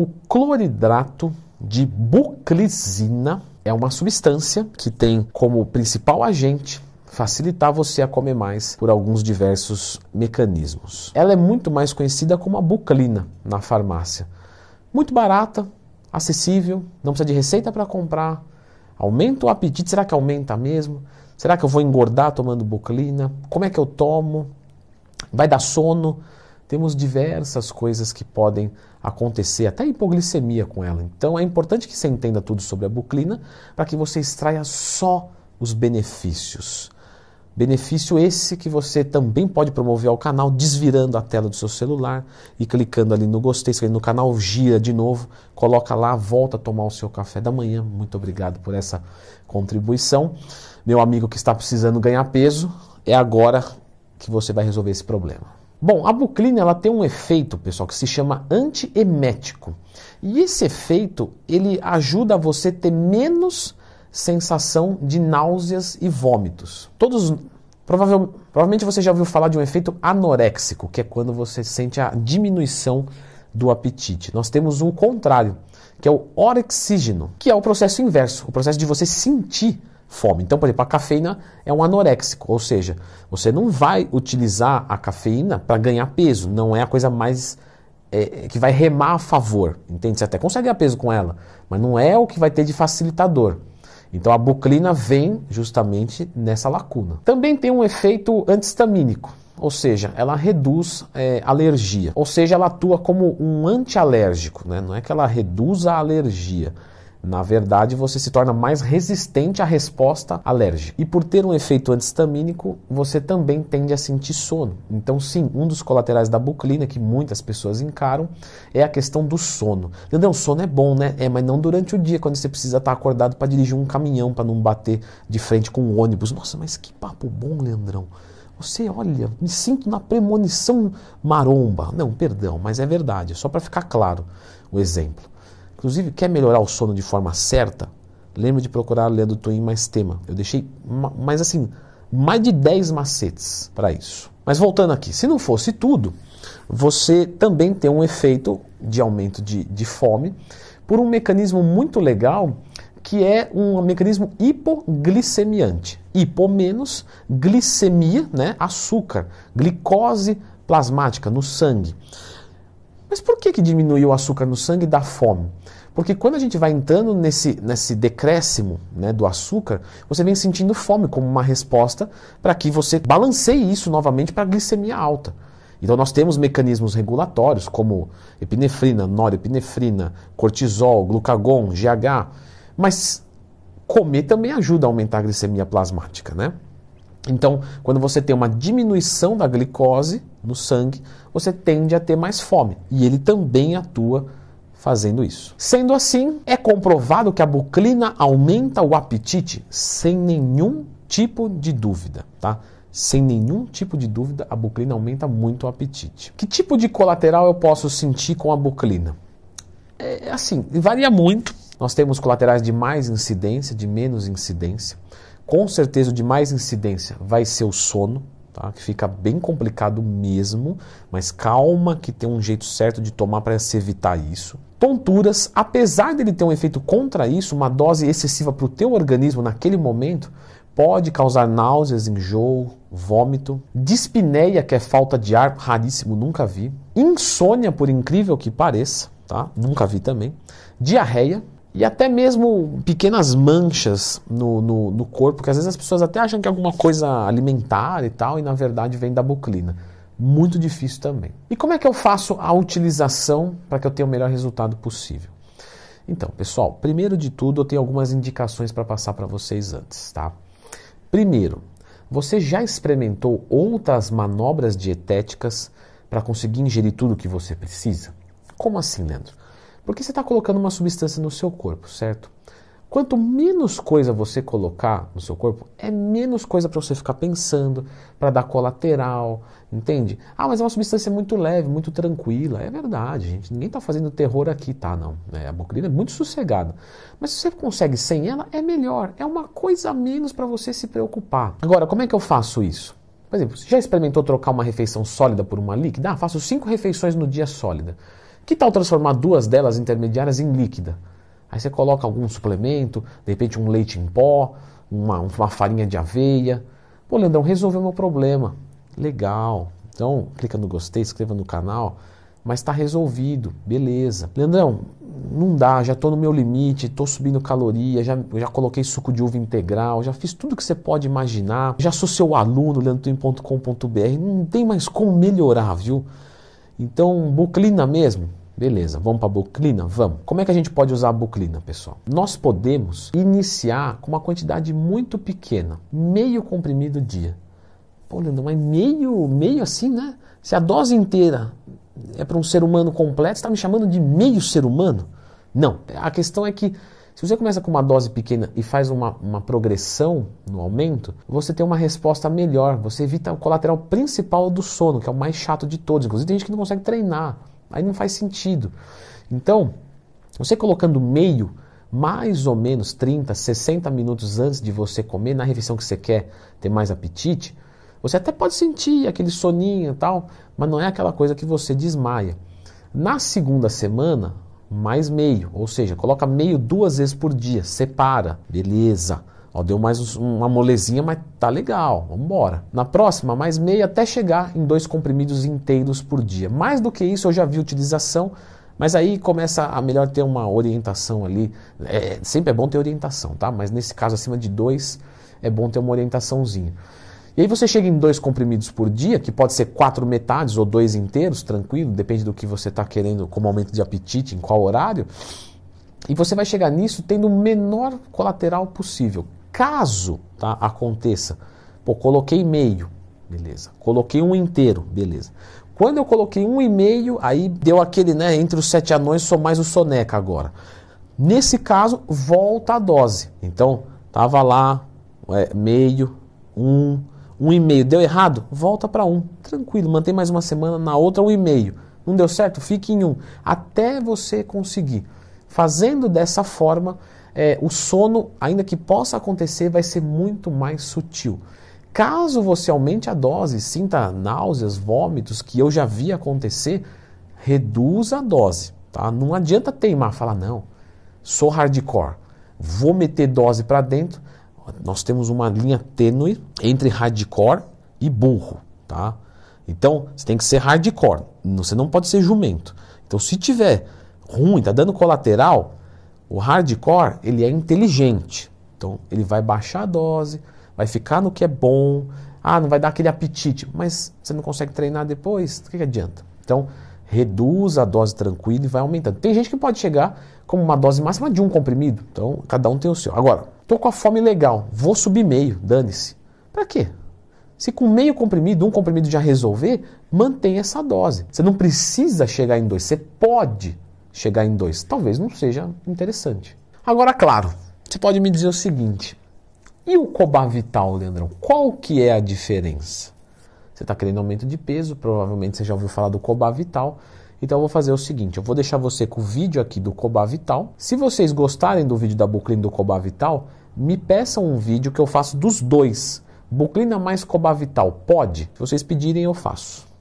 O cloridrato de buclisina é uma substância que tem como principal agente facilitar você a comer mais por alguns diversos mecanismos. Ela é muito mais conhecida como a buclina na farmácia. Muito barata, acessível, não precisa de receita para comprar. Aumenta o apetite, será que aumenta mesmo? Será que eu vou engordar tomando buclina? Como é que eu tomo? Vai dar sono? Temos diversas coisas que podem acontecer, até hipoglicemia com ela. Então é importante que você entenda tudo sobre a buclina para que você extraia só os benefícios. Benefício esse que você também pode promover ao canal desvirando a tela do seu celular e clicando ali no gostei, se no canal gira de novo, coloca lá, volta a tomar o seu café da manhã. Muito obrigado por essa contribuição. Meu amigo que está precisando ganhar peso, é agora que você vai resolver esse problema. Bom, a buclina ela tem um efeito, pessoal, que se chama antiemético. E esse efeito, ele ajuda você a ter menos sensação de náuseas e vômitos. Todos provavelmente, provavelmente você já ouviu falar de um efeito anoréxico, que é quando você sente a diminuição do apetite. Nós temos o contrário, que é o orexígeno, que é o processo inverso, o processo de você sentir fome. Então, por exemplo, a cafeína é um anoréxico, ou seja, você não vai utilizar a cafeína para ganhar peso, não é a coisa mais é, que vai remar a favor, entende? Você até consegue ganhar peso com ela, mas não é o que vai ter de facilitador. Então a buclina vem justamente nessa lacuna. Também tem um efeito antihistamínico, ou seja, ela reduz é, alergia, ou seja, ela atua como um antialérgico, né? não é que ela reduz a alergia, na verdade, você se torna mais resistente à resposta alérgica. E por ter um efeito antihistamínico, você também tende a sentir sono. Então, sim, um dos colaterais da buclina que muitas pessoas encaram é a questão do sono. Entendeu? O sono é bom, né? É, mas não durante o dia, quando você precisa estar acordado para dirigir um caminhão, para não bater de frente com um ônibus. Nossa, mas que papo bom, Leandrão. Você olha, me sinto na premonição maromba. Não, perdão, mas é verdade, só para ficar claro o exemplo. Inclusive, quer melhorar o sono de forma certa? Lembre de procurar a Leandro Twin mais tema. Eu deixei, mais assim, mais de 10 macetes para isso. Mas voltando aqui, se não fosse tudo, você também tem um efeito de aumento de, de fome por um mecanismo muito legal que é um mecanismo hipoglicemiante. Hipo menos glicemia, né, açúcar, glicose plasmática no sangue. Mas por que, que diminuiu o açúcar no sangue e dá fome? Porque quando a gente vai entrando nesse, nesse decréscimo né, do açúcar, você vem sentindo fome como uma resposta para que você balanceie isso novamente para a glicemia alta. Então nós temos mecanismos regulatórios como epinefrina, norepinefrina, cortisol, glucagon, GH, mas comer também ajuda a aumentar a glicemia plasmática, né? Então, quando você tem uma diminuição da glicose no sangue, você tende a ter mais fome. E ele também atua fazendo isso. Sendo assim, é comprovado que a buclina aumenta o apetite sem nenhum tipo de dúvida, tá? Sem nenhum tipo de dúvida, a buclina aumenta muito o apetite. Que tipo de colateral eu posso sentir com a buclina? É assim, varia muito. Nós temos colaterais de mais incidência, de menos incidência. Com certeza, o de mais incidência vai ser o sono, tá? que fica bem complicado mesmo, mas calma que tem um jeito certo de tomar para se evitar isso. Tonturas, apesar dele ter um efeito contra isso, uma dose excessiva para o teu organismo naquele momento, pode causar náuseas, enjoo, vômito, dispneia, que é falta de ar, raríssimo, nunca vi, insônia, por incrível que pareça, tá? Nunca vi também, diarreia, e até mesmo pequenas manchas no, no, no, corpo, que às vezes as pessoas até acham que é alguma coisa alimentar e tal, e na verdade vem da buclina. Muito difícil também. E como é que eu faço a utilização para que eu tenha o melhor resultado possível? Então, pessoal, primeiro de tudo eu tenho algumas indicações para passar para vocês antes, tá? Primeiro, você já experimentou outras manobras dietéticas para conseguir ingerir tudo o que você precisa? Como assim, Leandro? Porque você está colocando uma substância no seu corpo, certo? Quanto menos coisa você colocar no seu corpo, é menos coisa para você ficar pensando, para dar colateral, entende? Ah, mas é uma substância muito leve, muito tranquila. É verdade, gente. Ninguém está fazendo terror aqui, tá? Não. É, a bocrina é muito sossegada. Mas se você consegue sem ela, é melhor. É uma coisa a menos para você se preocupar. Agora, como é que eu faço isso? Por exemplo, você já experimentou trocar uma refeição sólida por uma líquida? Ah, faço cinco refeições no dia sólida. Que tal transformar duas delas intermediárias em líquida? Aí você coloca algum suplemento, de repente um leite em pó, uma, uma farinha de aveia. Pô, Leandrão, resolveu meu problema. Legal. Então, clica no gostei, inscreva no canal. Mas está resolvido, beleza. Leandrão, não dá, já estou no meu limite, estou subindo caloria, já, já coloquei suco de uva integral, já fiz tudo que você pode imaginar, já sou seu aluno, leandrotim.com.br, não tem mais como melhorar, viu? Então, buclina mesmo, Beleza, vamos para a buclina? Vamos. Como é que a gente pode usar a buclina, pessoal? Nós podemos iniciar com uma quantidade muito pequena, meio comprimido dia. Pô, Leandro, mas meio, meio assim, né? Se a dose inteira é para um ser humano completo, você está me chamando de meio ser humano? Não. A questão é que se você começa com uma dose pequena e faz uma, uma progressão no aumento, você tem uma resposta melhor. Você evita o colateral principal do sono, que é o mais chato de todos. Inclusive, tem gente que não consegue treinar. Aí não faz sentido. Então, você colocando meio, mais ou menos 30, 60 minutos antes de você comer, na refeição que você quer ter mais apetite, você até pode sentir aquele soninho e tal, mas não é aquela coisa que você desmaia. Na segunda semana, mais meio, ou seja, coloca meio duas vezes por dia, separa, beleza. Ó, deu mais uma molezinha, mas tá legal, vamos embora. Na próxima, mais meia até chegar em dois comprimidos inteiros por dia. Mais do que isso, eu já vi utilização, mas aí começa a melhor ter uma orientação ali. É, sempre é bom ter orientação, tá? Mas nesse caso, acima de dois, é bom ter uma orientaçãozinha. E aí você chega em dois comprimidos por dia, que pode ser quatro metades ou dois inteiros, tranquilo, depende do que você está querendo como aumento de apetite, em qual horário. E você vai chegar nisso tendo o menor colateral possível. Caso tá, aconteça, pô, coloquei meio, beleza. Coloquei um inteiro, beleza. Quando eu coloquei um e meio, aí deu aquele, né, entre os sete anões, sou mais o soneca agora. Nesse caso, volta a dose. Então, tava lá, é, meio, um, um e meio. Deu errado? Volta para um. Tranquilo, mantém mais uma semana, na outra um e meio. Não deu certo? Fique em um. Até você conseguir. Fazendo dessa forma, é, o sono, ainda que possa acontecer, vai ser muito mais sutil. Caso você aumente a dose, sinta náuseas, vômitos, que eu já vi acontecer, reduza a dose. Tá? Não adianta teimar, falar, não, sou hardcore, vou meter dose para dentro. Nós temos uma linha tênue entre hardcore e burro. Tá? Então, você tem que ser hardcore, você não pode ser jumento. Então, se tiver ruim, tá dando colateral, o hardcore, ele é inteligente. Então, ele vai baixar a dose, vai ficar no que é bom. Ah, não vai dar aquele apetite, mas você não consegue treinar depois, o que, que adianta? Então, reduz a dose tranquila e vai aumentando. Tem gente que pode chegar como uma dose máxima de um comprimido. Então, cada um tem o seu. Agora, tô com a fome legal, vou subir meio, dane-se. Para quê? Se com meio comprimido, um comprimido já resolver, mantém essa dose. Você não precisa chegar em dois, você pode chegar em dois. Talvez não seja interessante. Agora, claro, você pode me dizer o seguinte: e o Cobavital, Leandrão? Qual que é a diferença? Você está querendo aumento de peso, provavelmente você já ouviu falar do Cobavital. Então eu vou fazer o seguinte, eu vou deixar você com o vídeo aqui do Cobavital. Se vocês gostarem do vídeo da Buclina do Cobavital, me peçam um vídeo que eu faço dos dois. Buclina mais Cobavital, pode? Se vocês pedirem, eu faço.